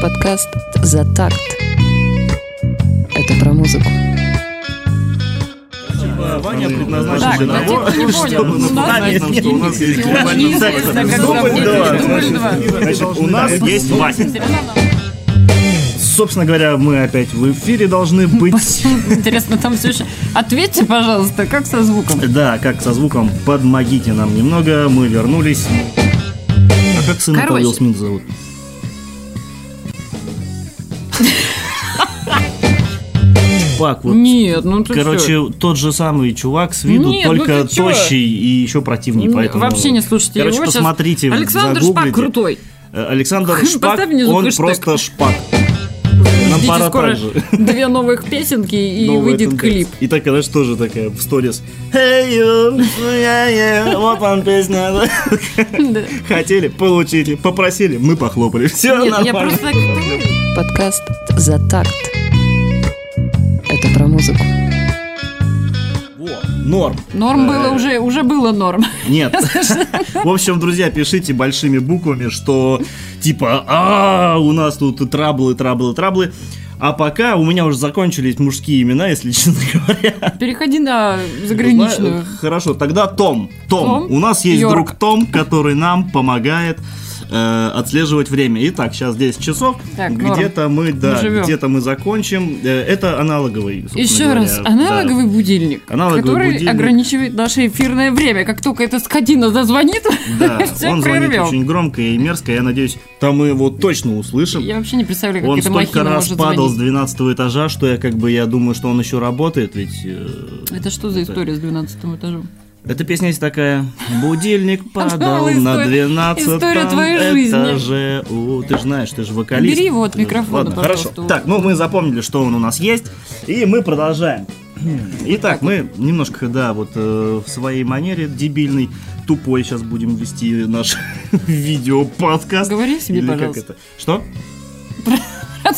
Подкаст «За такт». Это про музыку. Ваня предназначен Так, для того, чтобы понял, у нас напомнить нам, есть что у нас есть глобальный сектор. Значит, у нас есть Вася. Собственно говоря, мы опять в эфире должны быть. Интересно, там все еще... Ответьте, пожалуйста, как со звуком? Да, как со звуком подмогите нам немного, мы вернулись. А как сына Короче. Уилл Смит зовут? Шпак, вот. Нет, ну ты Короче, чё? тот же самый чувак с виду, Нет, ну только чё? тощий и еще противнее, М, поэтому... Вообще не слушайте Короче, его. Щас посмотрите, Александр загуглите. Шпак крутой. Э, Александр Шпак, он хэштег. просто шпак. Нам пора скоро же. две новых песенки и Новая выйдет тенденция. клип. И так, знаешь, тоже такая в сторис. Hey you, yeah, yeah, вот вам песня. Да. Хотели, получили, попросили, мы похлопали. Все Нет, я нормально. просто так... Подкаст «За такт». Это про музыку. Во, Норм. Норм было Э, уже, уже было норм. Нет. В общем, друзья, пишите большими буквами, что типа, а у нас тут траблы, траблы, траблы. А пока у меня уже закончились мужские имена, если честно говоря. Переходи на заграничную. Хорошо, тогда Том. Том. Том? У нас есть Йорк. друг Том, который нам помогает э, отслеживать время. Итак, сейчас 10 часов. Так, где-то мы, да, живем. где-то мы закончим. Э, это аналоговый. Еще говоря, раз, да. аналоговый будильник, Аналоговый который будильник. ограничивает наше эфирное время. Как только эта скотина зазвонит, Да, все он звонит прервем. очень громко и мерзко. Я надеюсь, там мы его точно услышим. Я вообще не представляю, как Он эта столько раз может падал с звонить. 12 этажа, что я как бы я думаю, что он еще работает, ведь э, Это что за история с 12 этажом? Эта песня есть такая. Будильник падал на историю- 12 историю твоей жизни. этаже. О, ты же знаешь, ты же вокалист. Бери его от микрофона, Ладно, хорошо. Так, ну мы запомнили, что он у нас есть, и мы продолжаем. Итак, мы немножко, да, вот э, в своей манере дебильный, тупой сейчас будем вести наш видео-подкаст. Говори себе, Или как пожалуйста. это? Что?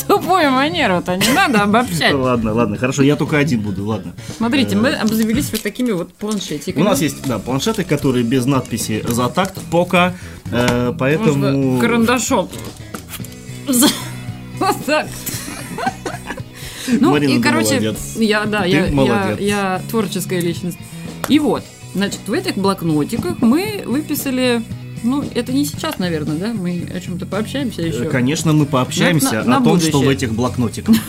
Тупую манеру-то не надо обобщать. Ладно, ладно, хорошо, я только один буду, ладно. Смотрите, мы обзавелись вот такими вот планшетиками. У нас есть, да, планшеты, которые без надписи «За такт», «Пока», э, поэтому... Карандашом. За- Вот так. Ну, Марина, и, короче, молодец. я, да, я, я, я творческая личность. И вот, значит, в этих блокнотиках мы выписали, ну, это не сейчас, наверное, да, мы о чем-то пообщаемся Э, еще. Конечно, мы пообщаемся На- на о том, что будущее. в этих блокнотиках.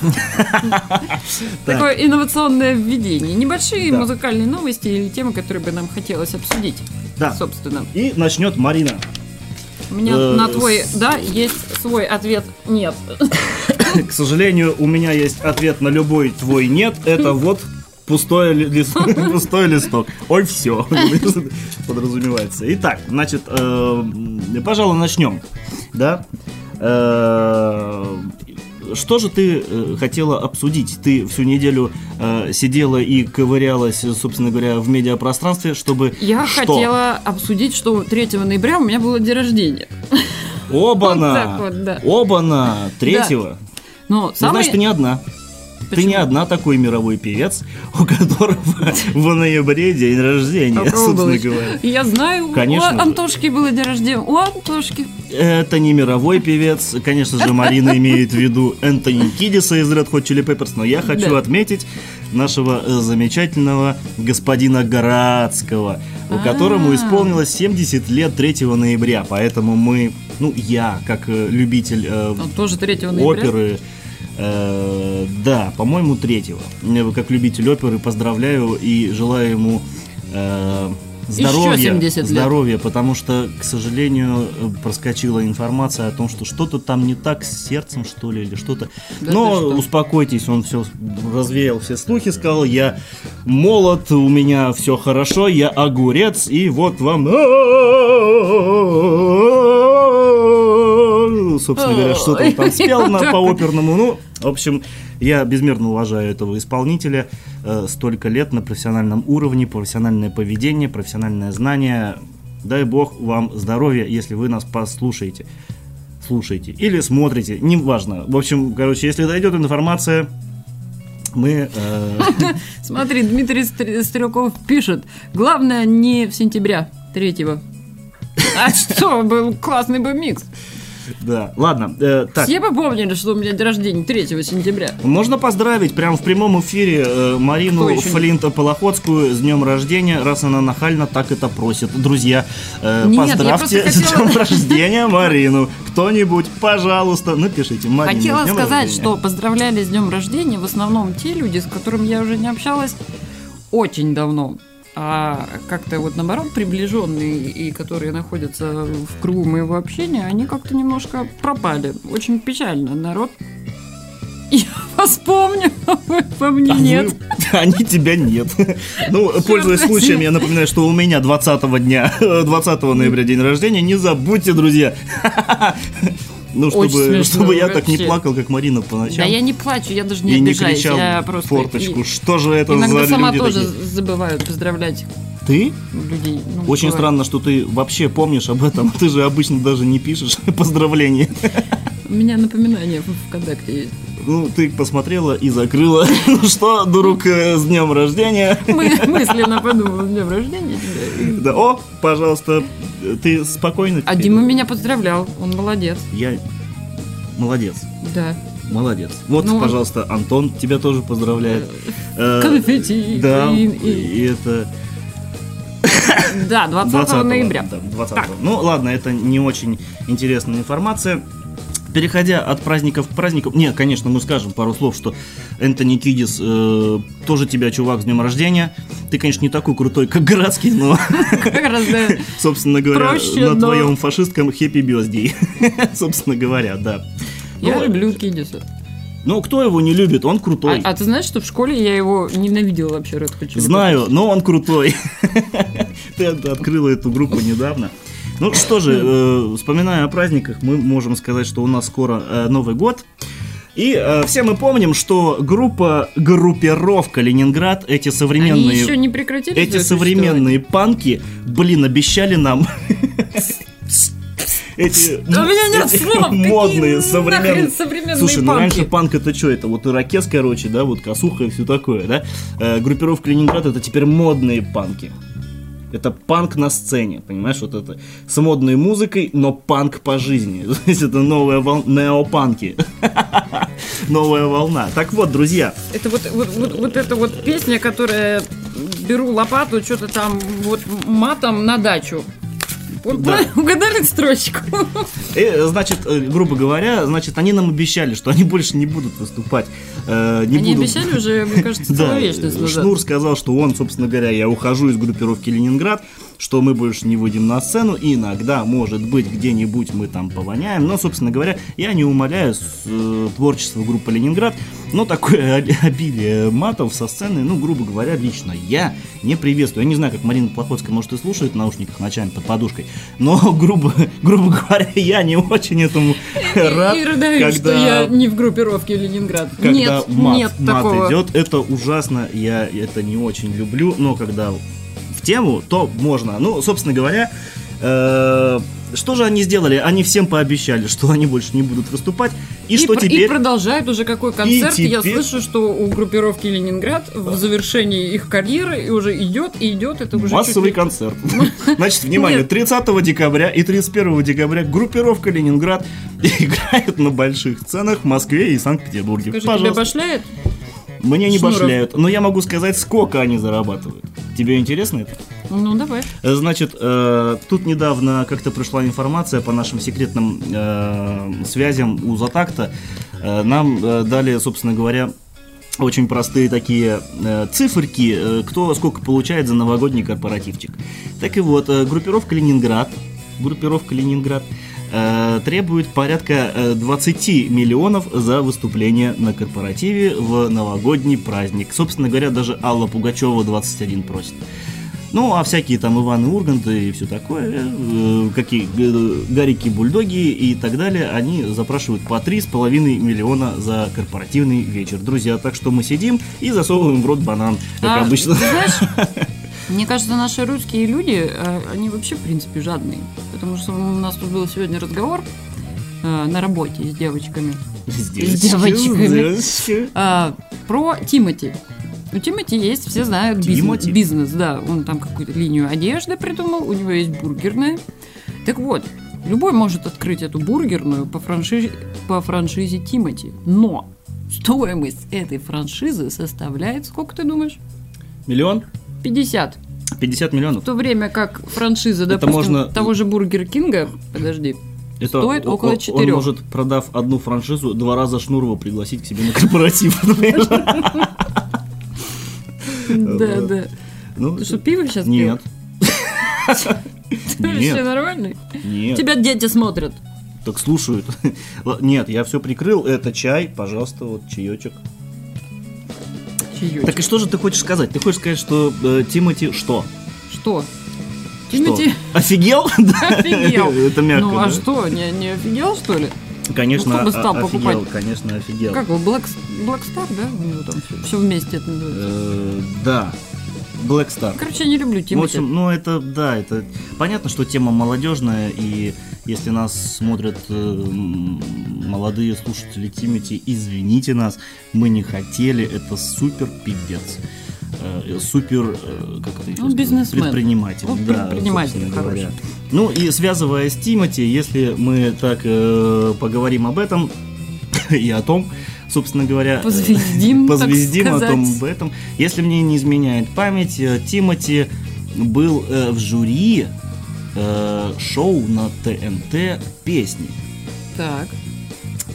Так. Такое инновационное введение. Небольшие музыкальные новости или темы, которые бы нам хотелось обсудить. Да. Собственно. И начнет Марина. У меня Э, на твой «да» есть свой ответ «нет». К сожалению, у меня есть ответ на любой твой нет. Это вот пустой, ли- лист- пустой листок. Ой, все. Подразумевается. Итак, значит, э, пожалуй, начнем. Да? Э, Что же ты э, хотела обсудить? Ты всю неделю э, сидела и ковырялась, собственно говоря, в медиапространстве, чтобы Я что? хотела обсудить, что 3 ноября у меня было день рождения. Оба-на! Вот вот, да. Оба-на! Третьего. Но Ну, самый... значит, ты не одна. Ты Почему? не одна такой мировой певец, у которого в ноябре день рождения, собственно говоря. Я знаю, Конечно у. Антошки было день рождения, у Антошки. Это не мировой певец. Конечно же, Марина имеет в виду Энтони Кидиса из Red Hot Chili Peppers, но я хочу Да. отметить нашего э, замечательного господина Горацкого, у которому А. исполнилось 70 лет 3 ноября. Поэтому мы, ну, я, как э, любитель э, тоже 3 ноября. оперы. Э, да, по-моему, третьего. Э, Как любитель оперы поздравляю и желаю ему э, здоровья, 70 лет. здоровья, потому что, к сожалению, проскочила информация о том, что что-то там не так с сердцем, что ли, или что-то. Да Но что? успокойтесь, он все развеял все слухи, сказал, я молод, у меня все хорошо, я огурец, и вот вам собственно говоря, что он там спел на, по оперному. Ну, в общем, я безмерно уважаю этого исполнителя. Э, столько лет на профессиональном уровне, профессиональное поведение, профессиональное знание. Дай бог вам здоровья, если вы нас послушаете. Слушайте или смотрите, неважно. В общем, короче, если дойдет информация, мы... э, Смотри, Дмитрий Стр- Стрелков пишет. Главное не в сентября третьего. А что, был классный бы микс. Да, ладно, э, так. Все бы помнили, что у меня день рождения 3 сентября. Можно поздравить прямо в прямом эфире э, Марину Флинта Полоходскую с днем рождения, раз она нахально так это просит. Друзья, э, Нет, поздравьте просто с хотела- днем рождения Марину. Кто-нибудь, пожалуйста, напишите. Марина, Хотела сказать, рождения. что поздравляли с днем рождения в основном те люди, с которыми я уже не общалась очень давно. А как-то вот наоборот приближенные и которые находятся в кругу моего общения, они как-то немножко пропали. Очень печально. Народ я вас помню, а по мне А нет. Они тебя нет. Ну, пользуясь возьми. случаем, я напоминаю, что у меня 20 дня, 20 ноября день рождения. Не забудьте, друзья. Ну, чтобы, смешно, чтобы я так не вообще. плакал, как Марина по ночам. Да я не плачу, я даже не и не обижаюсь. кричал я просто форточку. и- Что же это иногда за сама люди тоже такие? забываю поздравлять Ты? людей. Ну, Очень бывает. странно, что ты вообще помнишь об этом. Ты же обычно даже не пишешь поздравления. У меня напоминание в ВКонтакте есть. Ну, ты посмотрела и закрыла. Ну что, друг, э, с днем рождения. Мы мысленно подумал, с днем рождения тебя. Да, о, пожалуйста, ты спокойно. А? Дима меня поздравлял, он молодец. Я молодец. Да. Молодец. Вот, Ну, пожалуйста, Антон тебя тоже поздравляет. Э, Конфетти. Да, и- и и- это Да, 20 20 ноября. да, 20 Так. Ну ладно, это не очень интересная информация. Переходя от праздников к праздникам, не, конечно, мы скажем пару слов, что Энтони Кидис э, тоже тебя, чувак, с днем рождения. Ты, конечно, не такой крутой, как городский, но, Как раз, да. собственно говоря, Проще, на но- твоем фашистском хэппи бездей. собственно говоря, да. Я Ну, люблю Кидиса. Ну, кто его не любит, он А, крутой. а ты знаешь, что в школе я его ненавидела вообще, Red Hot Chili Знаю, но он крутой. Ты от- открыла эту группу недавно. Ну что же, э, вспоминая о праздниках, мы можем сказать, что у нас скоро э, Новый год. И э, все мы помним, что группа, группировка Ленинград, эти Они современные, еще не прекратили эти современные панки, блин, обещали нам эти У меня нет слов, модные современные современные Слушай, ну панки? раньше панк это что? Это вот ирокез, короче, да, вот косуха и все такое, да? Э, группировка Ленинград это теперь модные панки. Это панк на сцене, понимаешь, вот это с модной музыкой, но панк по жизни. То есть это новая волна, неопанки. Новая волна. Так вот, друзья, Это вот, вот, вот, вот эта вот песня, которая беру лопату, что-то там вот матом на дачу. Да. Угадали строчку? э, значит, э, грубо говоря, значит, они нам обещали, что они больше не будут выступать. э, не Они будут- обещали уже, мне кажется, Да, вечность назад. Шнур сказал, что он, собственно говоря, я ухожу из группировки Ленинград, что мы больше не выйдем на сцену, и иногда, может быть, где-нибудь мы там повоняем, но, собственно говоря, я не умоляю с, э, творчество группы Ленинград, но такое об- обилие матов со сцены, ну, грубо говоря, лично я не приветствую. Я не знаю, как Марина Плохотская, может, и слушает в наушниках ночами под подушкой, но, грубо, грубо говоря, я не очень этому рад, И что когда я не в группировке Ленинград. когда нет, мат, нет мат такого. идет, это ужасно, я это не очень люблю, но когда тему, то можно. Ну, собственно говоря, э, что же они сделали? Они всем пообещали, что они больше не будут выступать, и, что пр- теперь... и продолжают уже какой концерт. Я теперь- слышу, что у группировки Ленинград в завершении их карьеры и уже идет и идет. Это уже Массовый чуть концерт. Значит, внимание, Нет. 30 декабря и 31 декабря группировка Ленинград играет на больших сценах в Москве и Санкт-Петербурге. Скажи, тебя башляет? Мне не Шнуров. башляют, но я могу сказать, сколько они зарабатывают. Тебе интересно это? Ну, давай. Э, Значит, э, тут недавно как-то пришла информация по нашим секретным э, связям у Затакта. Э, нам э, дали, собственно говоря, очень простые такие э, циферки, э, кто сколько получает за новогодний корпоративчик. Так и вот, э, группировка Ленинград, группировка Ленинград э, требует порядка э, 20 миллионов за выступление на корпоративе в новогодний праздник. Собственно говоря, даже Алла Пугачева 21 просит. Ну, а всякие там Иваны Урганты и все такое, э, какие э, Гарики Бульдоги и так далее, они запрашивают по 3,5 миллиона за корпоративный вечер. Друзья, так что мы сидим и засовываем в рот банан, как А, обычно. ты знаешь, мне кажется, наши русские люди, э, они вообще, в принципе, жадные. Потому что у нас тут был сегодня разговор э, на работе с девочками. С девочками. девочками. А, про Тимати. У Тимати есть, все знают, бизнес, бизнес, да. Он там какую-то линию одежды придумал, у него есть бургерная. Так вот, Любой может открыть эту бургерную по франшизе, по франшизе Тимати. Но стоимость этой франшизы составляет, сколько ты думаешь? Миллион? 50. 50 миллионов? В то время как франшиза, Это допустим, можно- того же Бургер Кинга, подожди, Это Стоит около о- Он четырех. может, продав одну франшизу, два раза Шнурова пригласить к себе на корпоратив. да, да. Ну, Ты что, пиво сейчас Нет. Ты вообще нормальный? нет. Тебя дети смотрят. Так слушают. Нет, я все прикрыл. Это чай, пожалуйста, вот чаечек. Чаёчек. Так и что же ты хочешь сказать? Ты хочешь сказать, что э, Тимати что? Что? Что? Тимати Офигел? Да. офигел. Это мягко. Ну а да? что, не, не офигел, что ли? Конечно, Ну, кто бы о- стал офигел, покупать? конечно, офигел. Как его, Black, Black Star, да? У него там все, вместе это называется. Э, Да. Black Star. Короче, я не люблю В Тимати. общем, ну это, да, это понятно, что тема молодежная, и если нас смотрят э, молодые слушатели Тимати, извините нас, мы не хотели, это супер пиздец. Э, Супер, э, как это сказать? бизнесмен. предприниматель. Он да, предприниматель говоря. Ну и связывая с Тимати, если мы так э, поговорим об этом и о том, собственно говоря, э, Позвездим, позвездим о том об этом. Если мне не изменяет память, э, Тимати был э, в жюри э, шоу на ТНТ песни. Так.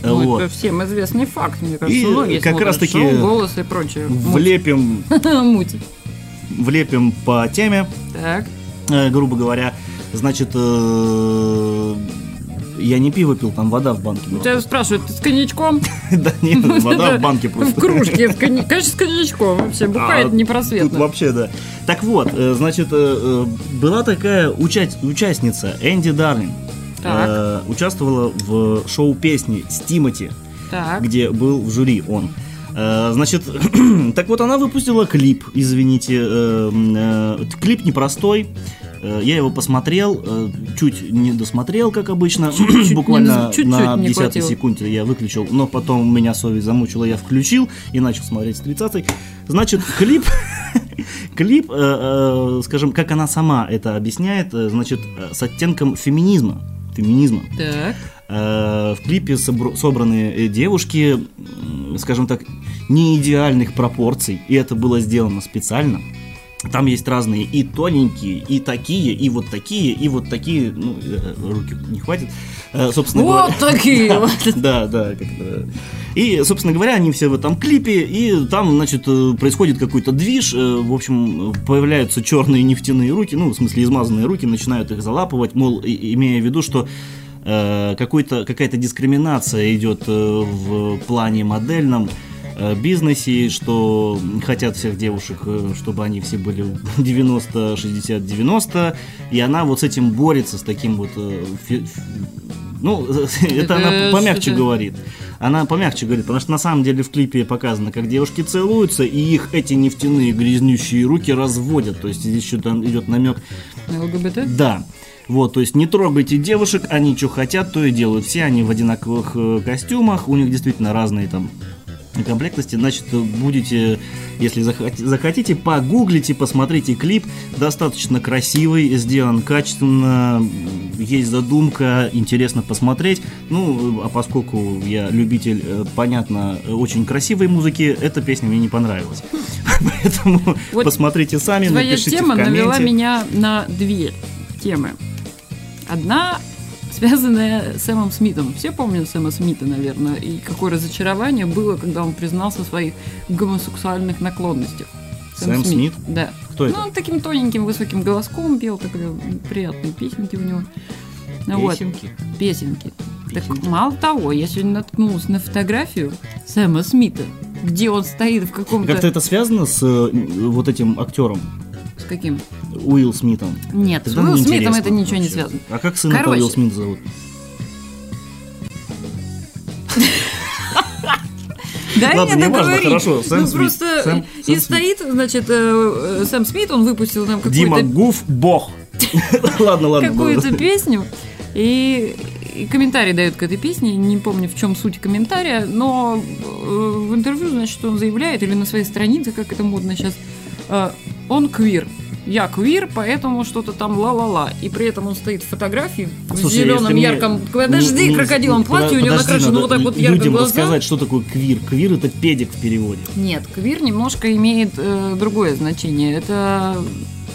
Э, Ну, вот. это всем известный факт, мне кажется. И многие как смотрят раз-таки шоу, голос и прочее. Влепим, Муть. влепим по теме, Так. э, грубо говоря. Значит, э, я не пиво пил, там вода в банке была. Тебя спрашивают, ты с коньячком? Да нет, вода в банке В просто. кружке, с конья- конечно, с коньячком. Вообще, бухает А, Тут непросветно. вообще, да. Так вот, э, значит, э, э, была такая уча- участница, Энди Дарлин. Участвовала в шоу песни с Тимати, где был в жюри он. Значит, так вот она выпустила клип, извините, клип непростой. Э, Я его посмотрел, э, чуть не досмотрел, как обычно, Чуть-чуть буквально чуть-чуть на не 10 хватило. секунде я выключил, но потом меня совесть замучила, я включил и начал смотреть с 30 Значит, клип, клип, э, э, скажем, как она сама это объясняет, э, значит, с оттенком феминизма, феминизма. Так. В клипе собр- собраны девушки, скажем так, не идеальных пропорций, и это было сделано специально. Там есть разные и тоненькие, и такие, и вот такие, и вот такие, ну, э, руки не хватит, Э, собственно говоря. Вот такие вот. Да, да. И, собственно говоря, они все в этом клипе, и там, значит, э, происходит какой-то движ, э, в общем, э, появляются черные нефтяные руки, ну, в смысле, измазанные руки, начинают их залапывать, мол, имея в виду, что э, какой-то, какая-то дискриминация идет э, в плане модельном э, бизнесе, что хотят всех девушек, э, чтобы они все были 90, 60, 90, и она вот с этим борется, с таким вот э, ну, это она помягче говорит. Она помягче говорит, потому что на самом деле в клипе показано, как девушки целуются, и их эти нефтяные грязнющие руки разводят. То есть здесь что-то идет намек. ЛГБТ? Да. Вот, то есть не трогайте девушек, они что хотят, то и делают. Все они в одинаковых э, костюмах, у них действительно разные там комплектности, значит, будете, если захоти- захотите, погуглите, посмотрите клип, достаточно красивый, сделан качественно, есть задумка, интересно посмотреть, ну, а поскольку я любитель, э, понятно, очень красивой музыки, эта песня мне не понравилась, поэтому Вот посмотрите сами, Твоя напишите тема навела меня на две темы. Одна связанная с Сэмом Смитом. Все помнят Сэма Смита, наверное, и какое разочарование было, когда он признался в своих гомосексуальных наклонностях. Сэм Смит? Да. Кто Ну, это? он таким тоненьким, высоким голоском пел, такие приятные песенки у него. Ну вот, Песенки. песенки. Так Песенки. мало того, я сегодня наткнулась на фотографию Сэма Смита, где он стоит в каком-то... Как-то это связано с э, вот этим актером каким? Уилл Смитом? Нет, с Уилл Смитом это ничего не вообще. связано. А как сына Короче. Уилл Смит зовут? Да Ладно, не не важно, хорошо, Сэм ну Смит. просто Сэм- и Сэм стоит, значит, э, э, Сэм Смит, он выпустил Дима какую-то Гуф Бог. Ладно, ладно. какую-то песню, и, и комментарий дает к этой песне, не помню в чем суть комментария, но э, в интервью, значит, он заявляет, или на своей странице, как это модно сейчас, э, он квир. я квир, поэтому что-то там ла-ла-ла. И при этом он стоит в фотографии в Слушай, зеленом если мне- ярком... Подожди, не- не- крокодилом платье, у него накрашено надо вот так вот ярко людям глаза. рассказать, что такое квир. Квир это педик в переводе. Нет, квир немножко имеет э, другое значение. Это...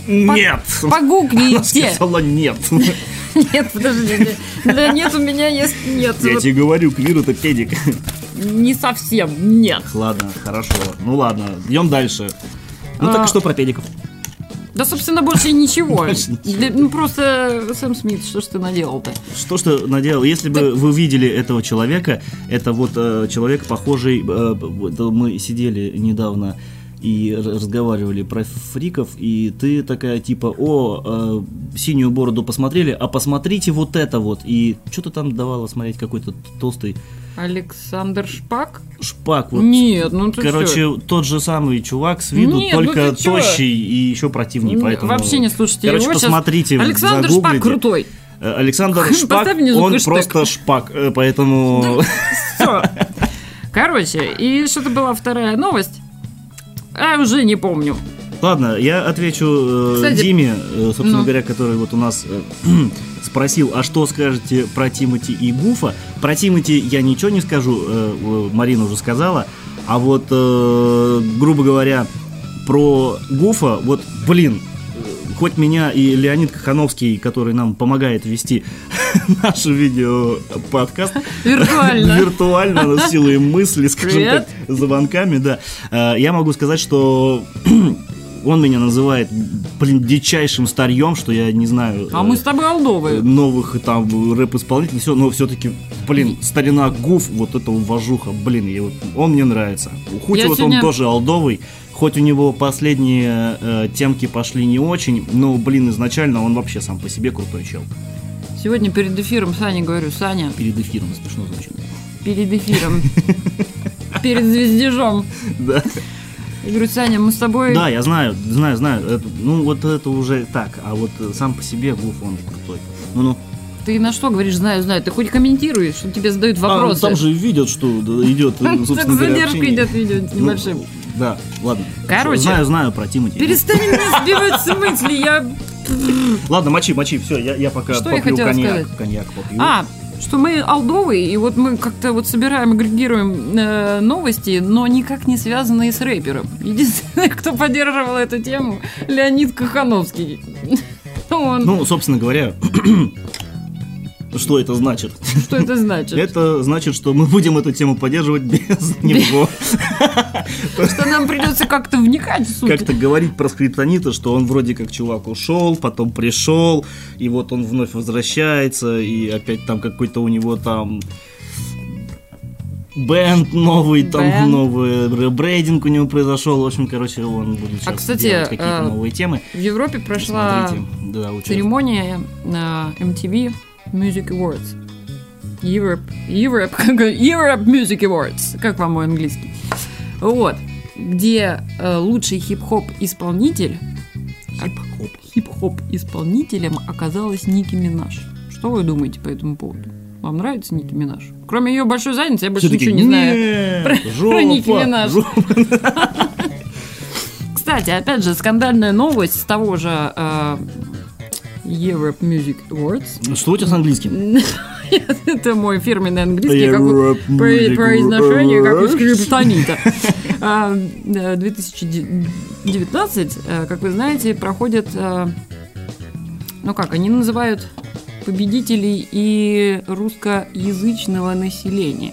Нет! Она Погуглите! сказала нет. Нет, подожди. Да нет, у меня есть... Нет, Я тебе говорю, квир это педик. не совсем. Нет. Ладно, хорошо. Ну ладно, идем дальше. Ну так А, и что про педиков? Да, собственно, больше ничего. Ну, просто Сэм Смит, что ж ты наделал-то? Что ж ты наделал? Если бы вы видели этого человека, это вот э, человек похожий, э, мы сидели недавно и разговаривали про фриков, и ты такая типа, о, э, синюю бороду посмотрели, а посмотрите вот это вот. И что ты там давала смотреть, какой-то толстый Александр Шпак? шпак. Вот. Нет, ну ты Короче, чё? тот же самый чувак с виду, Нет, ну только чё? тощий и еще противнее, поэтому... Вообще не слушайте Короче, его. посмотрите, Александр загуглите. Шпак крутой. Э, Александр Шпак, он просто шпак, э, поэтому... Все. Короче, и что-то была вторая новость. А, уже не помню. Ладно, я отвечу э, Кстати, Диме, э, собственно ну. говоря, который вот у нас э, спросил, а что скажете про Тимати и Гуфа? Про Тимати я ничего не скажу, э, э, Марина уже сказала, а вот, э, грубо говоря, про Гуфа, вот, блин, э, хоть меня и Леонид Кахановский, который нам помогает вести наш видео подкаст, Виртуально. виртуально с силой мысли, скажем Привет. так, звонками, да. Э, Я могу сказать, что он меня называет, блин, дичайшим старьем, что я не знаю. А э, мы с тобой э, алдовые. новых там рэп-исполнителей, все, но все-таки, блин, старина Гуф, вот это уважуха, блин, я вот- он мне нравится. Хоть Я вот сегодня- он тоже алдовый, хоть у него последние э, темки пошли не очень, но, блин, изначально он вообще сам по себе крутой чел. Сегодня перед эфиром Сане говорю, Саня, Перед эфиром смешно звучит. перед эфиром, перед звездежом. Да. Я говорю, Саня, мы с тобой... Да, я знаю, знаю, знаю. Это- ну, вот это уже так. А вот э, сам по себе Гуф, он крутой. Ну-ну. Ты на что говоришь, знаю, знаю? Ты хоть комментируешь, что тебе задают А, вопросы. там же видят, что идет, собственно задержка идет видео Ну, небольшим. Да, ладно. Короче. Знаю, знаю про Тимати. Перестань меня сбивать с мысли, я... Ладно, мочи, мочи, все, я, я пока Что я попью хотела коньяк. сказать? Коньяк попью. А, что мы алдовые, и вот мы как-то вот собираем, агрегируем э, новости, но никак не связанные с рэпером. Единственный, кто поддерживал эту тему, Леонид Кахановский. Он, Ну, собственно говоря, что это значит? что это значит? Это значит, что мы будем эту тему поддерживать без него. Что нам придется как-то вникать в суть. Как-то говорить про скриптонита, что он вроде как чувак ушел, потом пришел, и вот он вновь возвращается, и опять там какой-то у него там бенд новый, там Бэнд. новый ребрейдинг у него произошел. В общем, короче, он будет сейчас А, кстати, делать какие-то э, новые темы. В Европе прошла Смотрите, да, церемония на MTV Music Awards. Europe, Europe, Europe Music Awards. Как вам мой английский? Вот. Где э, лучший хип-хоп исполнитель Хип-хоп. хип-хоп исполнителем оказалась Ники Минаж. Что вы думаете по этому поводу? Вам нравится Ники Минаж? Кроме ее большой задницы, я больше Все ничего такие, не знаю. «Нет, Про- жопа, про Ники Минаж». жопа». Кстати, опять же, скандальная новость с того же э, Europe Music Awards. Что у тебя с английским? Это мой фирменный английский, как у- произношение, как у скриптонита. А, э, 2019, э, как вы знаете, проходят, э, ну как, они называют победителей и русскоязычного населения.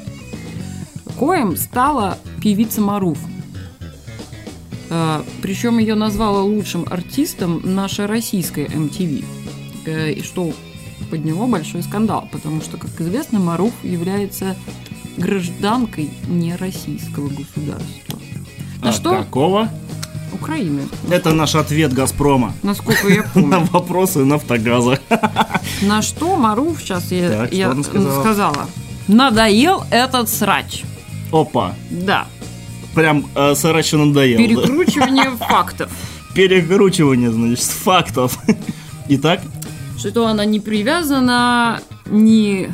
Коем стала певица Маруф. Причем ее назвала лучшим артистом наша российская MTV. Э, И что подняло большой скандал, потому что, как известно, Маруф является гражданкой нероссийского государства. На А что? какого? Украины. Это наш ответ Газпрома Насколько я на помню. вопросы нафтогаза. На что Маруф, сейчас я, Так, я сказала? сказала. Надоел этот срач. Опа, Да. прям э, срачу надоел. да? Перекручивание фактов. Перекручивание, значит, фактов. Итак, Что она не привязана ни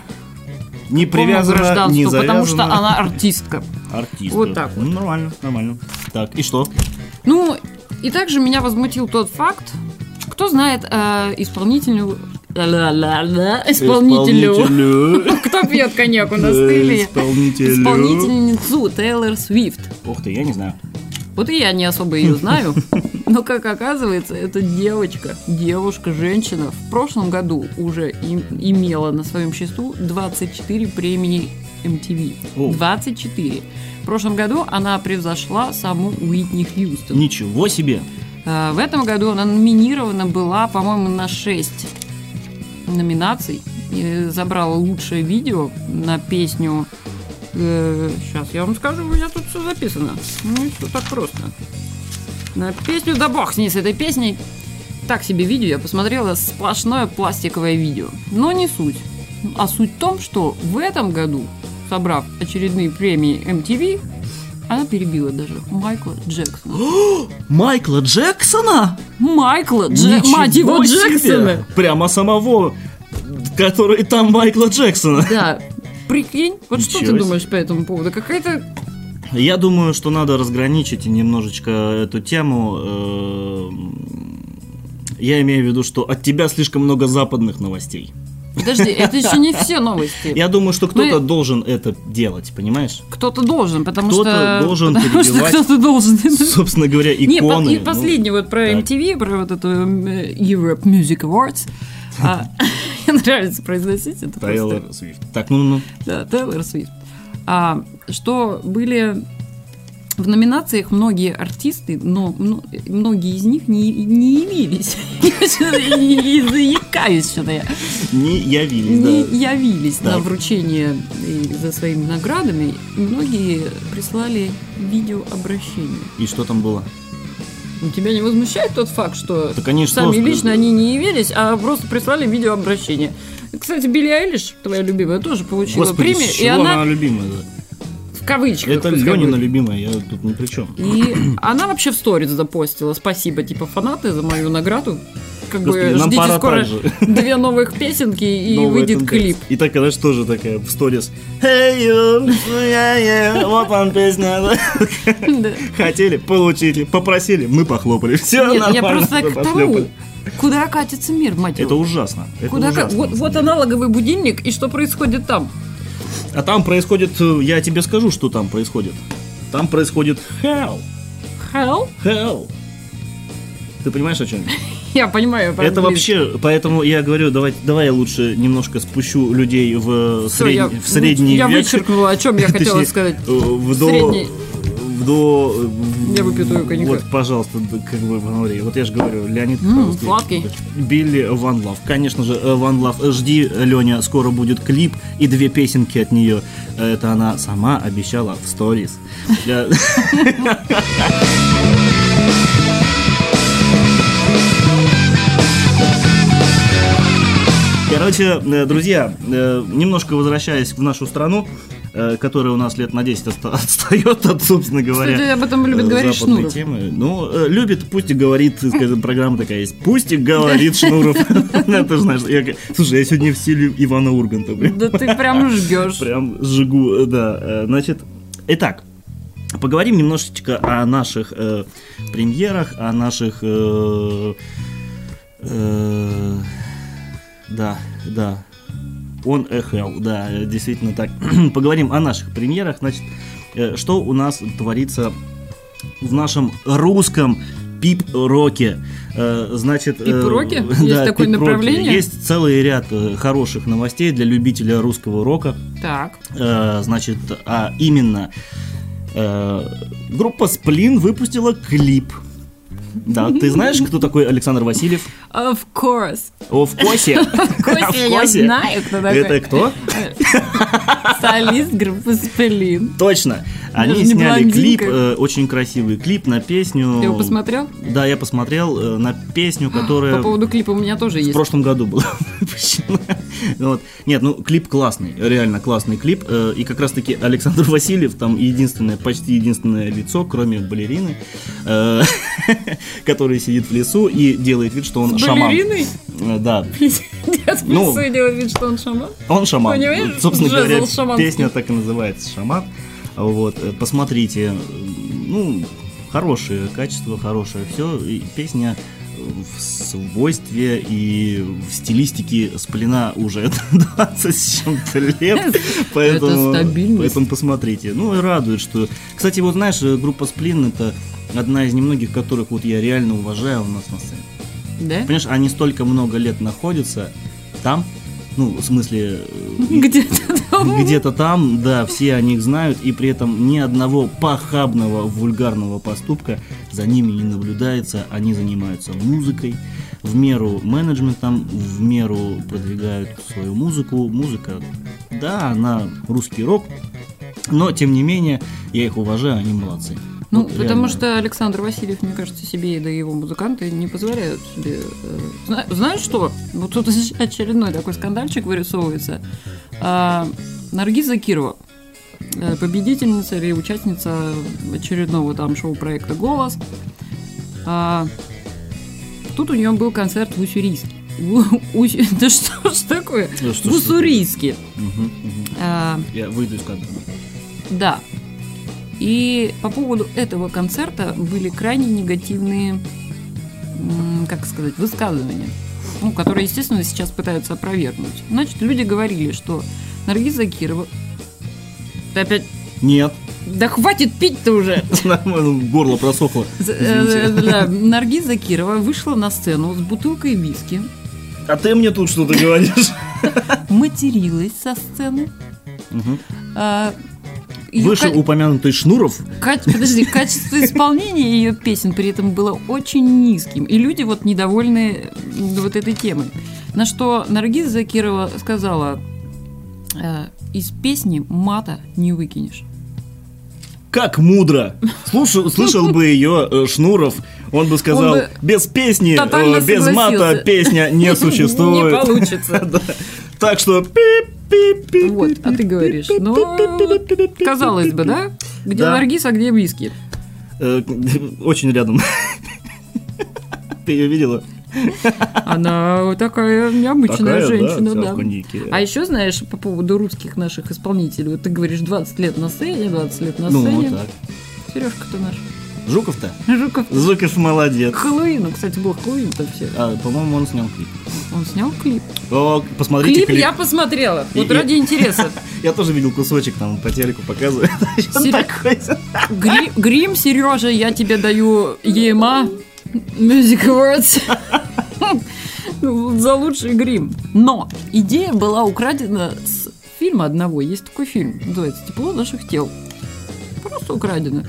не привязана, не гражданству, потому что завязана. она артистка. Артист. Вот так вот. Ну, Нормально, нормально. Так, и что? Ну, И также меня возмутил тот факт, кто знает э, исполнительную... ла-ла-ла-ла, Исполнителю. Исполнителю. Кто пьет коньяк у нас стиле? Исполнителю. Исполнительницу Тейлор Свифт. Ух ты, я не знаю. Вот и я не особо ее знаю, но как оказывается, эта девочка, девушка, женщина в прошлом году уже им- имела на своем счету 24 премии MTV. О. 24. В прошлом году она превзошла саму Уитни Хьюстон. Ничего себе. А, В этом году она номинирована была, по-моему, на 6 номинаций. И забрала лучшее видео на песню... сейчас я вам скажу, у меня тут все записано. Ну, все так просто. На песню «Да бог с ней, с этой песней». Так себе видео я посмотрела, сплошное пластиковое видео. Но не суть. А суть в том, что в этом году, собрав очередные премии MTV, она перебила даже Майкла Джексона. Майкла Джексона? Майкла, Ничего мать его! Джексона. Прямо самого, который там Майкла Джексона. Да. Прикинь, вот что Ничего ты себе. думаешь по этому поводу? Какая-то... Я думаю, что надо разграничить немножечко эту тему. Эм, Я имею в виду, что от тебя слишком много западных новостей. Подожди, это еще не все новости. Я думаю, что кто-то Мы- должен это делать, понимаешь? Кто-то должен, потому Кто-то что... должен потому что кто-то должен. Собственно говоря, Не, по- иконы. и последний вот про так. MTV, про вот эту э, Europe Music Awards. А, Мне нравится произносить это ну, Тейлор просто. Свифт. Так, ну, ну, Да, Тейлор Свифт. А, что были в номинациях многие артисты, но мно- многие из них не, не явились. И заикаюсь что-то я. не явились, Не да. явились на вручение за своими наградами. Многие прислали видеообращение. И что там было? Ну, Тебя не возмущает тот факт, что сами лично они не явились, а просто прислали видеообращение. Кстати, Билли Айлиш, твоя любимая, тоже получила Господи, премию, и она, она любимая? да? в кавычках. Это Ленина любимая, я тут ни при чем. И она вообще в сторис запостила. Спасибо, типа, фанаты за мою награду. Как Господи, бы нам ждите скоро две новых песенки и Новая выйдет тенденция. клип. И так, она же тоже такая в сторис. Hey you, yeah, yeah, вот вам песня. Хотели, получили, попросили, мы похлопали. Все Нет, я нормально, просто к тому, куда катится мир, мать Это его. ужасно. Это Куда ужасно, вот, на вот деле. аналоговый будильник, и что происходит там? А там происходит, э, я тебе скажу, что там происходит. Там происходит hell. Hell? Hell. Ты понимаешь, о чем я? Я понимаю. Это по-английски. вообще, поэтому я говорю, давай, давай я лучше немножко спущу людей в, Всё, сред- я, в средний я век. вычеркнула, о чем я хотела сказать. э, В до... Средний. В до... Я выпью твою коньяка. Вот, пожалуйста, как бы говори. Вот я же говорю, Леонид М, Павловский. сладкий. Билли Ван Лав. Конечно же, э, Ван Лав, жди, Леня, скоро будет клип и две песенки от нее. Это она сама обещала в сторис. Короче, э, друзья, э, немножко возвращаясь в нашу страну, э, которая у нас лет на 10 отста- отстает от, собственно говоря, Кстати, об этом любит говорить Шнуров. темы. Ну, любит, пусть и говорит, скажем, программа такая есть. Пусть и говорит Шнуров. Ты же знаешь, слушай, я сегодня в стиле Ивана Урганта. Да ты прям жгешь. Прям жгу, да. Значит, итак, поговорим немножечко о наших премьерах, о наших... да, да. Он эхел, да, действительно так. поговорим о наших премьерах. Значит, э, что у нас творится в нашем русском пип-роке. Э, Значит, э, Пип-роке? Есть да, такое пип-роке. направление? Есть целый ряд хороших новостей для любителя русского рока. Так. Значит, а именно группа Сплин выпустила клип. Да, ты знаешь, кто такой Александр Васильев? Of course. О, в Косе. В я Косе. знаю, кто такой. Это кто? Солист группы Спелин. Точно. Они сняли клип, э, очень красивый клип на песню. Ты его посмотрел? Да, я посмотрел э, на песню, которая По поводу клипа у меня тоже в есть. прошлом году была выпущена. Нет, ну клип классный, реально классный клип. Э, И как раз таки Александр Васильев там единственное, почти единственное лицо, кроме балерины, который сидит в лесу и делает вид, что он шаман. балериной? Да, в Ну. делает вид, что он шаман. он шаман. Понимаешь? Собственно Джезл шаманский. песня так и называется «Шаман». Вот, э, посмотрите, э, ну, хорошее качество, хорошее все. И песня в свойстве и в стилистике сплена уже 20 с чем-то лет. Поэтому, поэтому посмотрите. Ну и радует, что... Кстати, вот знаешь, группа Сплин это одна из немногих, которых вот я реально уважаю у нас на сцене. Да? Понимаешь, они столько много лет находятся там, ну, в смысле, э, Где-то там. где-то там, да, все о них знают, и при этом ни одного похабного, вульгарного поступка за ними не наблюдается. Они занимаются музыкой, в меру менеджментом, в меру продвигают свою музыку. Музыка, да, она русский рок, но тем не менее, я их уважаю, они молодцы. Ну, Вот потому реально. что Александр Васильев, мне кажется, себе, да и его музыканты не позволяют себе... э, зна- знаешь что? Вот тут очередной такой скандальчик вырисовывается. А, Наргиз Закирова, э, победительница или участница очередного там шоу-проекта «Голос». А, тут у нее был концерт в Уссурийске. Да что ж такое? В Уссурийске. А, Я выйду из кадра. Да. И по поводу этого концерта были крайне негативные, как сказать, высказывания, ну, которые, естественно, сейчас пытаются опровергнуть. Значит, люди говорили, что Наргиз Закирова... Ты опять... Нет, Да хватит пить-то уже! нормально, горло просохло. Э, да, Наргиз Закирова вышла на сцену с бутылкой виски, А ты мне тут что-то говоришь? материлась со сцены. Выше ка- упомянутый Шнуров Подожди, качество исполнения ее песен при этом было очень низким. И люди вот недовольны вот этой темой. На что Наргиз Закирова сказала, «Э, из песни мата не выкинешь. Как мудро! Слушал, слышал бы ее э, Шнуров, он бы сказал, Он бы без песни, э, без мата песня не существует. Не получится. Да. Так что. Вот, а ты говоришь, ну, казалось бы, да? Где Да. Наргиз, а где виски? Очень рядом. Ты ее видела? Она вот такая необычная Такая, да, женщина, да. коньяке. А еще, знаешь, по поводу русских наших исполнителей, вот ты говоришь 20 лет на сцене, 20 лет на Ну, сцене. так. Сережка-то наш. Жуков-то? Жуков. Жуков молодец. Хэллоуину, кстати, был Хэллоуин-то все. А, по-моему, он снял клип. Он снял клип. О, посмотрите Клип клип. я посмотрела. Вот И- ради интереса. Я тоже видел кусочек, там по телеку показывают. Грим, Сережа, я тебе даю ЕМА. Music Awards. За лучший грим. Но идея была украдена с фильма одного. Есть такой фильм, называется «Тепло наших тел». Просто украдено.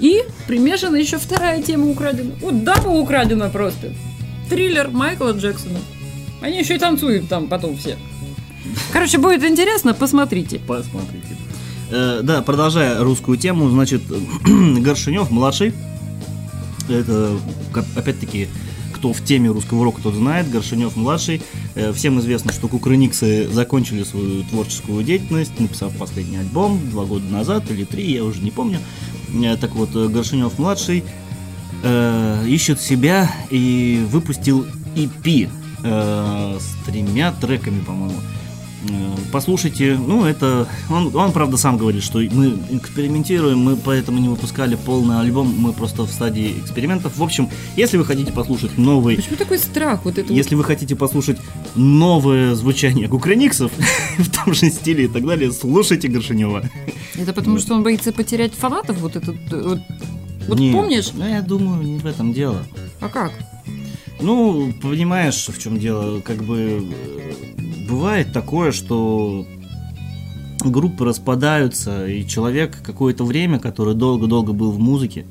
И примешана еще вторая тема украдена. Дабл украдена просто. Триллер Майкла Джексона. Они еще и танцуют там потом все. Короче, будет интересно, посмотрите. Посмотрите. Э, да, продолжая русскую тему, значит, Горшинев младший. Это, опять-таки, кто в теме русского рока, тот знает. Горшинев младший. Э, всем известно, что Кукрыниксы закончили свою творческую деятельность, написав последний альбом два года назад или три, я уже не помню. Э, так вот, э, Горшинев младший э, ищет себя и выпустил EP э, с тремя треками, по-моему. Послушайте, ну это, он, он правда сам говорит, что мы экспериментируем, мы поэтому не выпускали полный альбом, мы просто в стадии экспериментов. В общем, если вы хотите послушать новый, Почему такой страх? Вот это вот- если вы хотите послушать новое звучание Кукрыниксов в том же стиле и так далее, слушайте Горшинева. Это потому, что он боится потерять фанатов? Вот этот... э, Вот, вот Нет, помнишь? Ну, я думаю, не в этом дело. А как? Ну, понимаешь, в чем дело, как бы э, бывает такое, что группы распадаются, и человек какое-то время, который долго-долго был в музыке,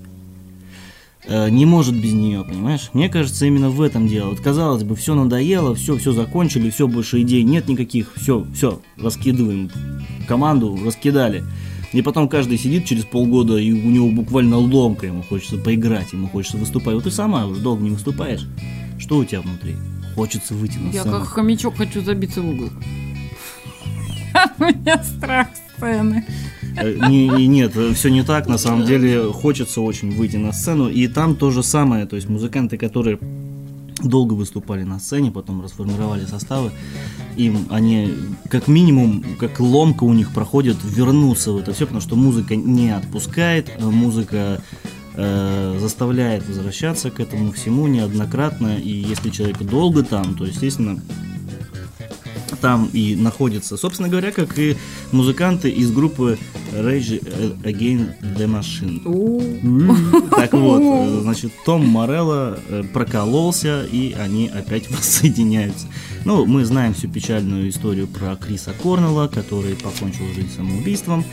э, не может без нее, понимаешь? Мне кажется, именно в этом дело. Вот казалось бы, все надоело, все, все закончили, все, больше идей нет никаких, все, все, раскидываем команду, раскидали. И потом каждый сидит через полгода, и у него буквально ломка, ему хочется поиграть, ему хочется выступать. Вот ты сама уже долго не выступаешь. Что у тебя внутри? Хочется выйти на Я как хомячок хочу забиться в угол. У меня страх сцены. Э, не- не- нет, все не так. На самом деле хочется очень выйти на сцену. И там то же самое. То есть музыканты, которые долго выступали на сцене, потом расформировали составы. Им они, как минимум, как ломка у них проходит, вернуться в это все, потому что музыка не отпускает, э, музыка э, заставляет возвращаться к этому всему неоднократно, и если человек долго там, то, естественно, там и находится. Собственно говоря, как и музыканты из группы Rage Against the Machine. Так вот, э, значит, Том Морелло э, прокололся, и они опять воссоединяются. Ну, мы знаем всю печальную историю про Криса Корнелла, который покончил жизнь самоубийством.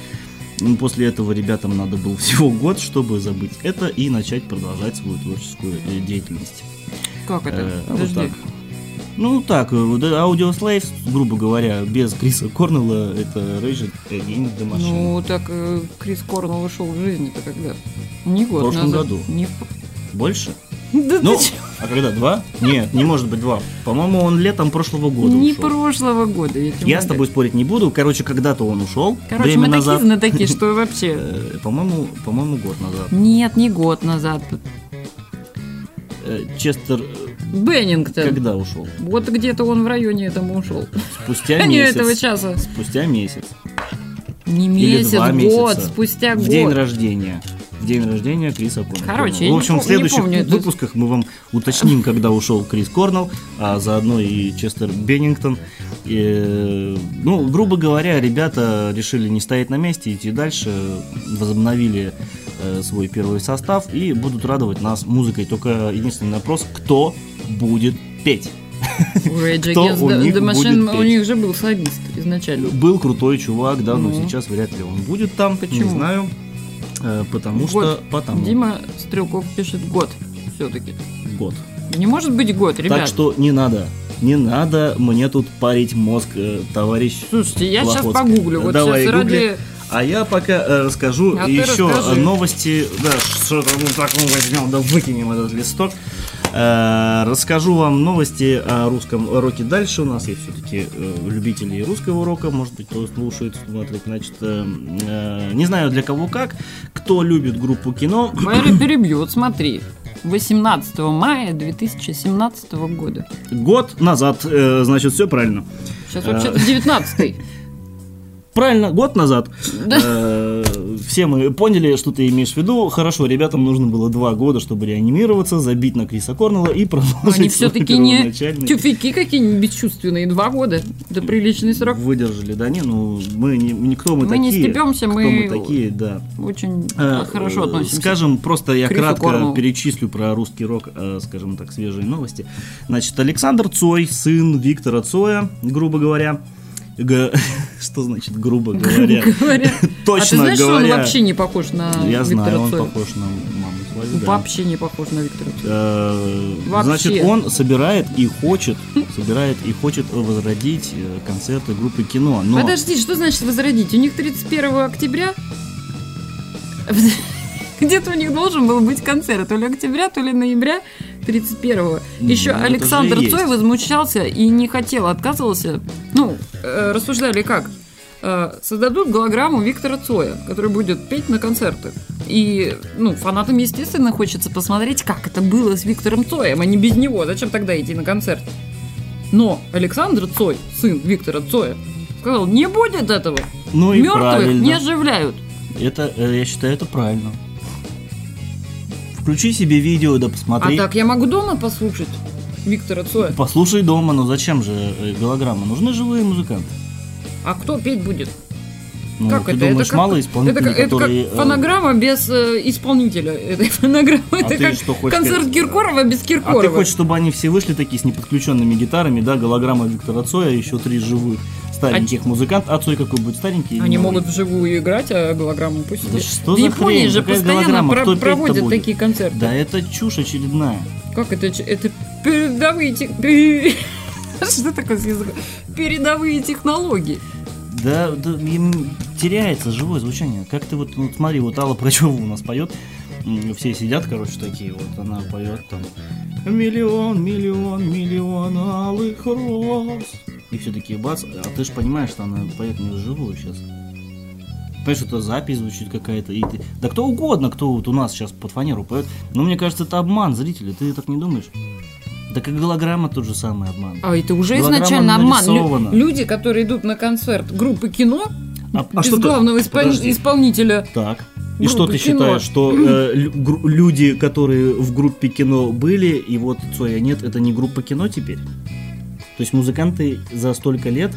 М, После этого ребятам надо был всего год, чтобы забыть это и начать продолжать свою творческую э, деятельность. Как это? Э, вот так. Ну так, э, э, Audio Slaves, грубо говоря, без Криса Корнелла, это Rage Against the Machine. Ну, так Крис Корнелл вышел в жизни-то когда? Не год прошлом назад. году. Не в- Больше? Да Ну, а когда, два? Нет, не может быть два. По-моему, он летом прошлого года Не ушел. прошлого года. Я, Я с тобой спорить не буду. Короче, когда-то он ушел. Короче, время мы назад. такие знатоки, что вообще... Э, По-моему, по-моему, год назад. Нет, не год назад. Э, Честер э, Беннингтон. когда ушел? Вот где-то он в районе этому ушел. Спустя Не месяц. этого часа. Спустя месяц. Не месяц, год, месяца. спустя В год. день рождения. День рождения Криса Корнелла. Короче, я в не общем, пом- в следующих не помню выпусках мы вам уточним, когда ушел Крис Корнелл, а заодно и Честер Беннингтон. И, ну, грубо говоря, ребята решили не стоять на месте, идти дальше, возобновили э, свой первый состав и будут радовать нас музыкой. Только единственный вопрос, кто будет петь? У Rage Кто Against у них the Machine будет у них же был солист изначально. Был крутой чувак, да, но Ну. сейчас вряд ли он будет там, не Почему? знаю. Э, Потому Год. что... Потому. Дима Стрелков пишет год все-таки. Год. Не может быть год, ребят. Так что не надо. Не надо мне тут парить мозг, э, товарищ. Слушайте, я сейчас Плохотская. погуглю. Вот Давай, сейчас гугли. ради... А я пока э, расскажу А еще расскажи. новости. Да, что там вот так мы возьмем, да выкинем этот листок. Э, расскажу вам новости о русском роке дальше. У нас есть все-таки любители русского рока, может быть, кто слушает, смотрит. Значит, э, э, не знаю для кого как. Кто любит группу кино, Валя перебью, вот смотри. 18 мая 2017 года. год назад, э, значит, все правильно. Сейчас вообще-то 19 Правильно, год назад. Э, Все мы поняли, что ты имеешь в виду. Хорошо, ребятам нужно было два года, чтобы реанимироваться, забить на Криса Корнелла и продолжить Они все-таки не тюфяки какие-нибудь бесчувственные. Два года. Это приличный срок. Выдержали, да, не, ну, мы не, никто мы Мы не такие. стебемся, кто мы- мы такие, да. Очень Э, хорошо относимся. Скажем, просто я Крису кратко Корнеллу. перечислю про русский рок, э, скажем так, свежие новости. Значит, Александр Цой, сын Виктора Цоя, грубо говоря, г- что значит грубо говоря? Говоря. Точно а ты знаешь, что он говоря. вообще не похож на Я Виктора знаю, он Цоя? похож на маму свою. да. Вообще не похож на Виктора Цоя. Э. Значит, он собирает и хочет, собирает и хочет возродить э, концерты группы кино. Но Подожди, что значит возродить? У них 31 октября где-то у них должен был быть концерт. То ли октября, то ли ноября 31-го. Ну, Еще Александр. Цой возмущался и не хотел, отказывался. Ну, э, рассуждали как? Э, создадут голограмму Виктора Цоя, который будет петь на концертах. И, ну, фанатам, естественно, хочется посмотреть, как это было с Виктором Цоем, а не без него. Зачем тогда идти на концерт? Но Александр Цой, сын Виктора Цоя, сказал, не будет этого. ну и Мертвых правильно. не оживляют. Это, э, я считаю, это правильно. Включи себе видео, да посмотри. А так я могу дома послушать Виктора Цоя. Послушай дома, но зачем же э, голограмма? Нужны живые музыканты. А кто петь будет? Ну, как ты это? думаешь, это как, мало это, исполнителей, это которые... как э, фонограмма без э, исполнителя этой фонограммы. А это как что хочешь концерт сказать? Киркорова без А Киркорова. ты хочешь, чтобы они все вышли такие с неподключенными гитарами, да, голограмма Виктора Цоя, еще три живых стареньких музыкантов. А Цой какой будет старенький? Они могут вживую играть, а голограмму пусть Да что В за Японии хрень? же Какая постоянно про- проводят такие концерты. Да это чушь очередная. Как это? Это передовые... Что такое с языком? Передовые технологии. Да, да, им теряется живое звучание. Как ты вот, вот смотри, вот Алла Пугачева у нас поет, все сидят, короче, такие, вот она поет там миллион, миллион, миллион алых роз. И все такие бац, а ты же понимаешь, что она поет не вживую сейчас. Понимаешь, это запись звучит какая-то. И ты... Да кто угодно, кто вот у нас сейчас под фанеру поет. Но мне кажется, это обман зрителя. Ты так не думаешь? Так и голограмма тот же самый обман. А это уже изначально обман. Лю- люди, которые идут на концерт группы кино, А, а без что ты- главного испол- Подожди. исполнителя. Так. И что ты кино. считаешь, что э, люди, которые в группе кино были, и вот Цоя нет, это не группа кино теперь? То есть музыканты за столько лет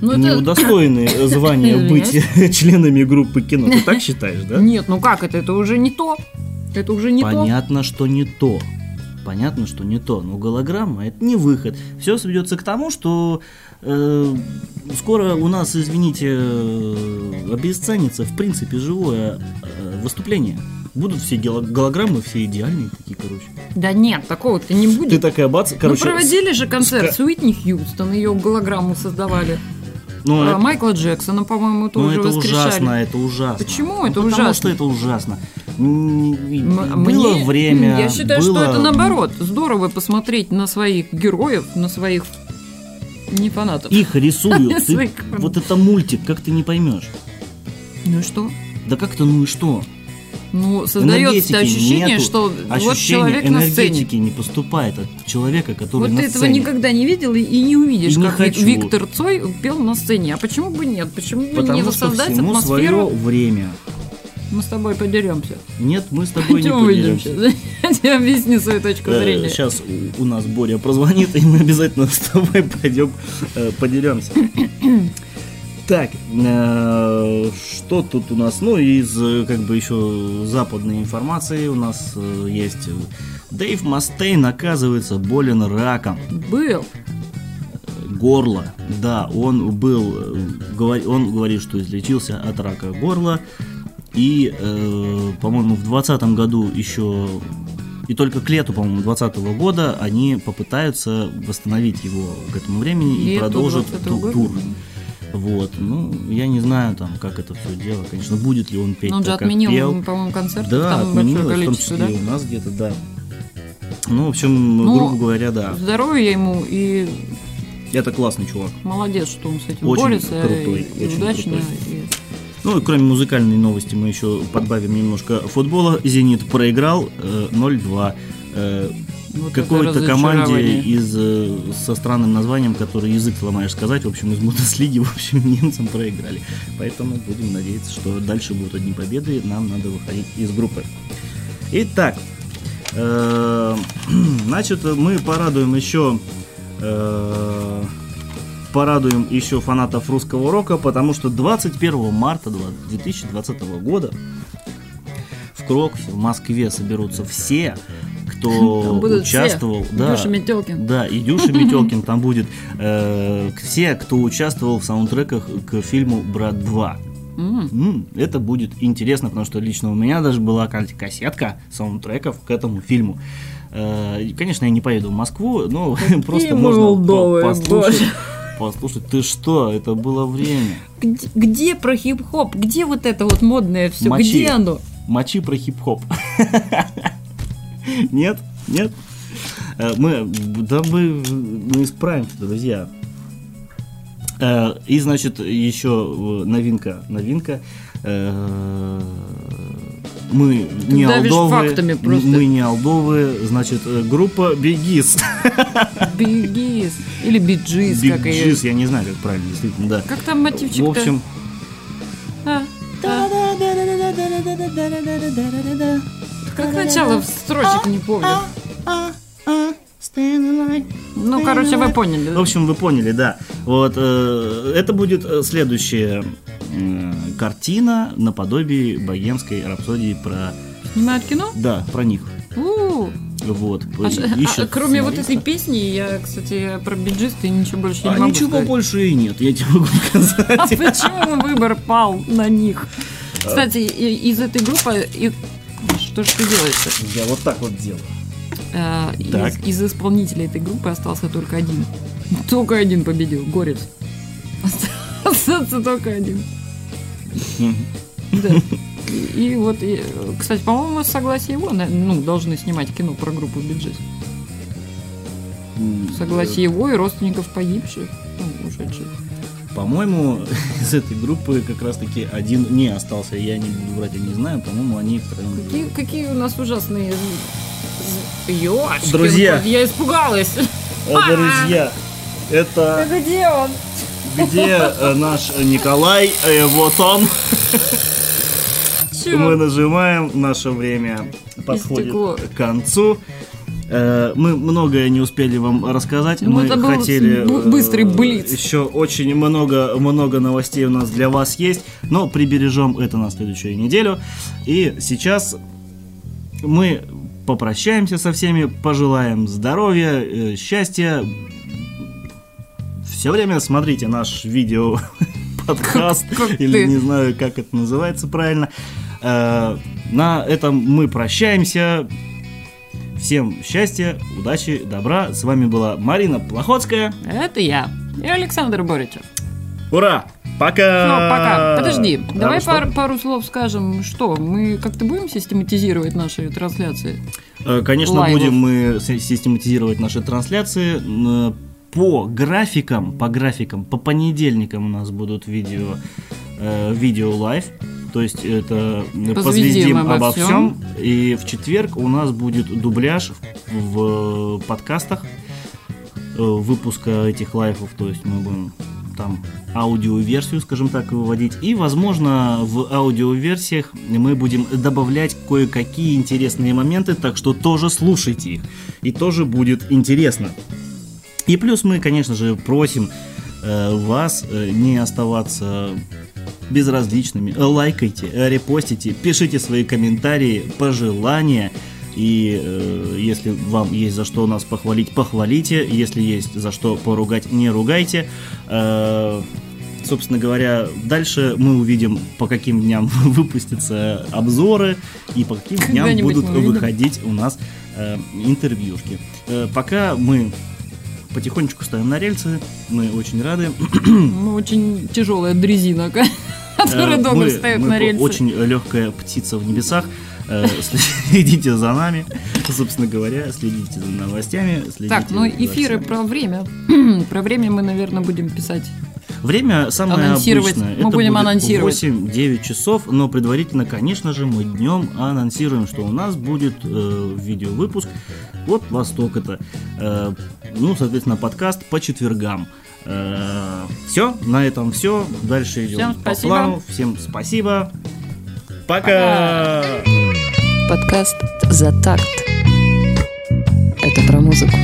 Ну, не это- удостоены звания быть членами группы кино. Ты так считаешь, да? Нет, ну как это? Это уже не то. Это уже не то. Понятно, что не то. Понятно, что не то. Но голограмма это не выход. Все сведется к тому, что скоро у нас, извините, э, обесценится в принципе живое э, выступление. Будут все голограммы, все идеальные такие, короче. Да нет, такого-то не будет. Ты такая бац, короче. ну, проводили же концерт с Уитни Хьюстон, ее голограмму создавали. Ну, А это- Майкла Джексона, по-моему, ну, тоже это воскрешали. ужасно, это ужасно. Почему Ну, это Потому ужасно? что это ужасно. М- Было мне- время. Я считаю, было- что это наоборот. Здорово посмотреть на своих героев, на своих не фанатов. Их рисуют. Ты- вот это мультик, как ты не поймешь. Ну и что? Да как-то, ну и что? Ну, создается Энергетики ощущение, нету. что вот Ощущение человек на сцене. энергетики не поступает от человека, который Вот на ты этого сцене. никогда не видел и, и не увидишь, И не как Ви- хочу. Виктор Цой пел на сцене. А почему бы нет? Почему бы не Потому что воссоздать всему свое атмосферу? время. Мы с тобой подеремся. Нет, мы с тобой не Пойдем поделимся. сейчас. Я тебе объясню свою точку зрения. Сейчас у, нас Боря прозвонит, и мы обязательно с тобой пойдем э, подеремся. Так, э, что тут у нас? Ну, из э, как бы еще западной информации у нас э, есть. э, Дэйв Мастейн, оказывается, болен раком. Был. горла. Да, он был, э, говор- он говорит, что излечился от рака горла. И, э, по-моему, в 2020 году еще, и только к лету, по-моему, 2020 года они попытаются восстановить его к этому времени и Лету продолжат 2020 ту- года? тур. Вот, ну, я не знаю там, как это все дело, конечно, будет ли он петь Но он же отменил, пел. по-моему, концерт. Да, отменил, в том числе да? и у нас где-то, да. Ну, в общем, Ну, грубо говоря, да. Здоровья ему и Это классный чувак. молодец, что он с этим Очень борется. крутой, и, и очень удачно. крутой. и- Ну и кроме музыкальной новости мы еще подбавим немножко футбола. Зенит проиграл э, 0-2 э, вот это какой-то команде из э, со странным названием, который язык сломаешь сказать. В общем, из Бундеслиги, в общем, немцам проиграли. Поэтому будем надеяться, что дальше будут одни победы. Нам надо выходить из группы. Итак, э, значит, мы порадуем еще э, порадуем еще фанатов русского рока, потому что 21 марта 2020 года в Кроксе, в Москве соберутся все, кто участвовал. все. да, Дюша Метелкин. да, и Дюша Метелкин там будет. э, все, кто участвовал в саундтреках к фильму «Брат 2». М. М, Это будет интересно, потому что лично у меня даже была кассетка саундтреков к этому фильму. Э, Конечно, я не поеду в Москву, но просто можно послушать. Боже. Послушать, ты что, это было время. Где, где про хип-хоп? Где вот это вот модное все? Мочи. Где оно? Мочи про хип-хоп. Нет? Нет? Э, Мы, да мы, мы исправимся, друзья. Э, И, значит, еще э, новинка, новинка. Мы не алдовые, мы не алдовые, значит, э, группа Бигис. Бигис. Или биджис, как ее. Я не знаю, как правильно, действительно, да. Как там мотивчик В общем, А, а. Как начало строчек не помню. Ну, короче, вы поняли. В общем, вы поняли, да. Вот э, это будет э, следующая э, картина наподобие богемской рапсодии про, Снимают кино? да, про них. У, Вот. а ш- а, Ищут кроме вот этой песни, я, кстати, про биджисты ничего больше не А могу ничего сказать. больше и нет, я тебе могу А сказать. почему выбор пал на них? Кстати, и- из этой группы... Что ж ты делаешь Я вот так вот делаю. Так. из, из исполнителей этой группы остался только один. Только один победил, Горец. Остался только один. Да. И, и вот, и, э, кстати, по-моему, с согласия его, ну, должны снимать кино про группу Биджис. Согласие его и родственников погибших, ну, ушедших. По-моему, из этой группы как раз-таки один не остался. Я не буду врать, я не знаю. По-моему, они втроем. Какие, какие у нас ужасные Ёшкин Друзья. я испугалась. Э, Друзья, это Где он? Где э, наш Николай? Э, Вот он. Мы нажимаем, наше время подходит к концу. Э, Мы многое не успели вам рассказать. Ну, Мы это был хотели э, быстрый блиц. Еще очень много, много новостей у нас для вас есть, но прибережем это на следующую неделю. И сейчас мы попрощаемся со всеми, пожелаем здоровья, э, счастья. Все время смотрите наш видео подкаст Как или ты. не знаю, как это называется правильно. Э, На этом мы прощаемся. Всем счастья, удачи, добра. С вами была Марина Плохотская. Это я. И Александр Боричев. Ура! Пока! Ну, пока. Подожди, Да, давай что? пар- пару слов скажем. Что, мы как-то будем систематизировать наши трансляции? Э, Конечно, лайвов. будем мы систематизировать наши трансляции. По графикам, по графикам, по понедельникам у нас будут видео, э, видео live. То есть это э, Позвездим позвездим обо обо всем. всем. И в четверг у нас будет дубляж в, в подкастах э, выпуска этих live ов. То есть мы будем там аудиоверсию, скажем так, выводить. И, возможно, в аудиоверсиях мы будем добавлять кое-какие интересные моменты, так что тоже слушайте их. И тоже будет интересно. И плюс мы, конечно же, просим э, вас э, не оставаться безразличными. Э, Лайкайте, э, репостите, пишите свои комментарии, пожелания. И э, если вам есть за что нас похвалить, похвалите. Если есть за что поругать, не ругайте. Э, собственно говоря, дальше мы увидим, по каким дням выпустятся обзоры и по каким дням будут выходить у нас э, интервьюшки. Э, пока мы потихонечку ставим на рельсы, мы очень рады. Мы очень тяжелая дрезина, которая долго мы на рельсы. Очень легкая птица в небесах. Э, Следите за нами, собственно говоря, следите за новостями. следите Так, ну эфиры про время. про время мы, наверное, будем писать. Время самое обычное. Мы Это будем будет анонсировать. 8-9 часов, но предварительно, конечно же, мы днем анонсируем, что у нас будет э, видеовыпуск от Востока-то. Э, ну, соответственно, подкаст по четвергам. все, на этом все. Дальше идем Всем по спасибо. плану. Всем спасибо. Пока! Подкаст «За такт». Это про музыку.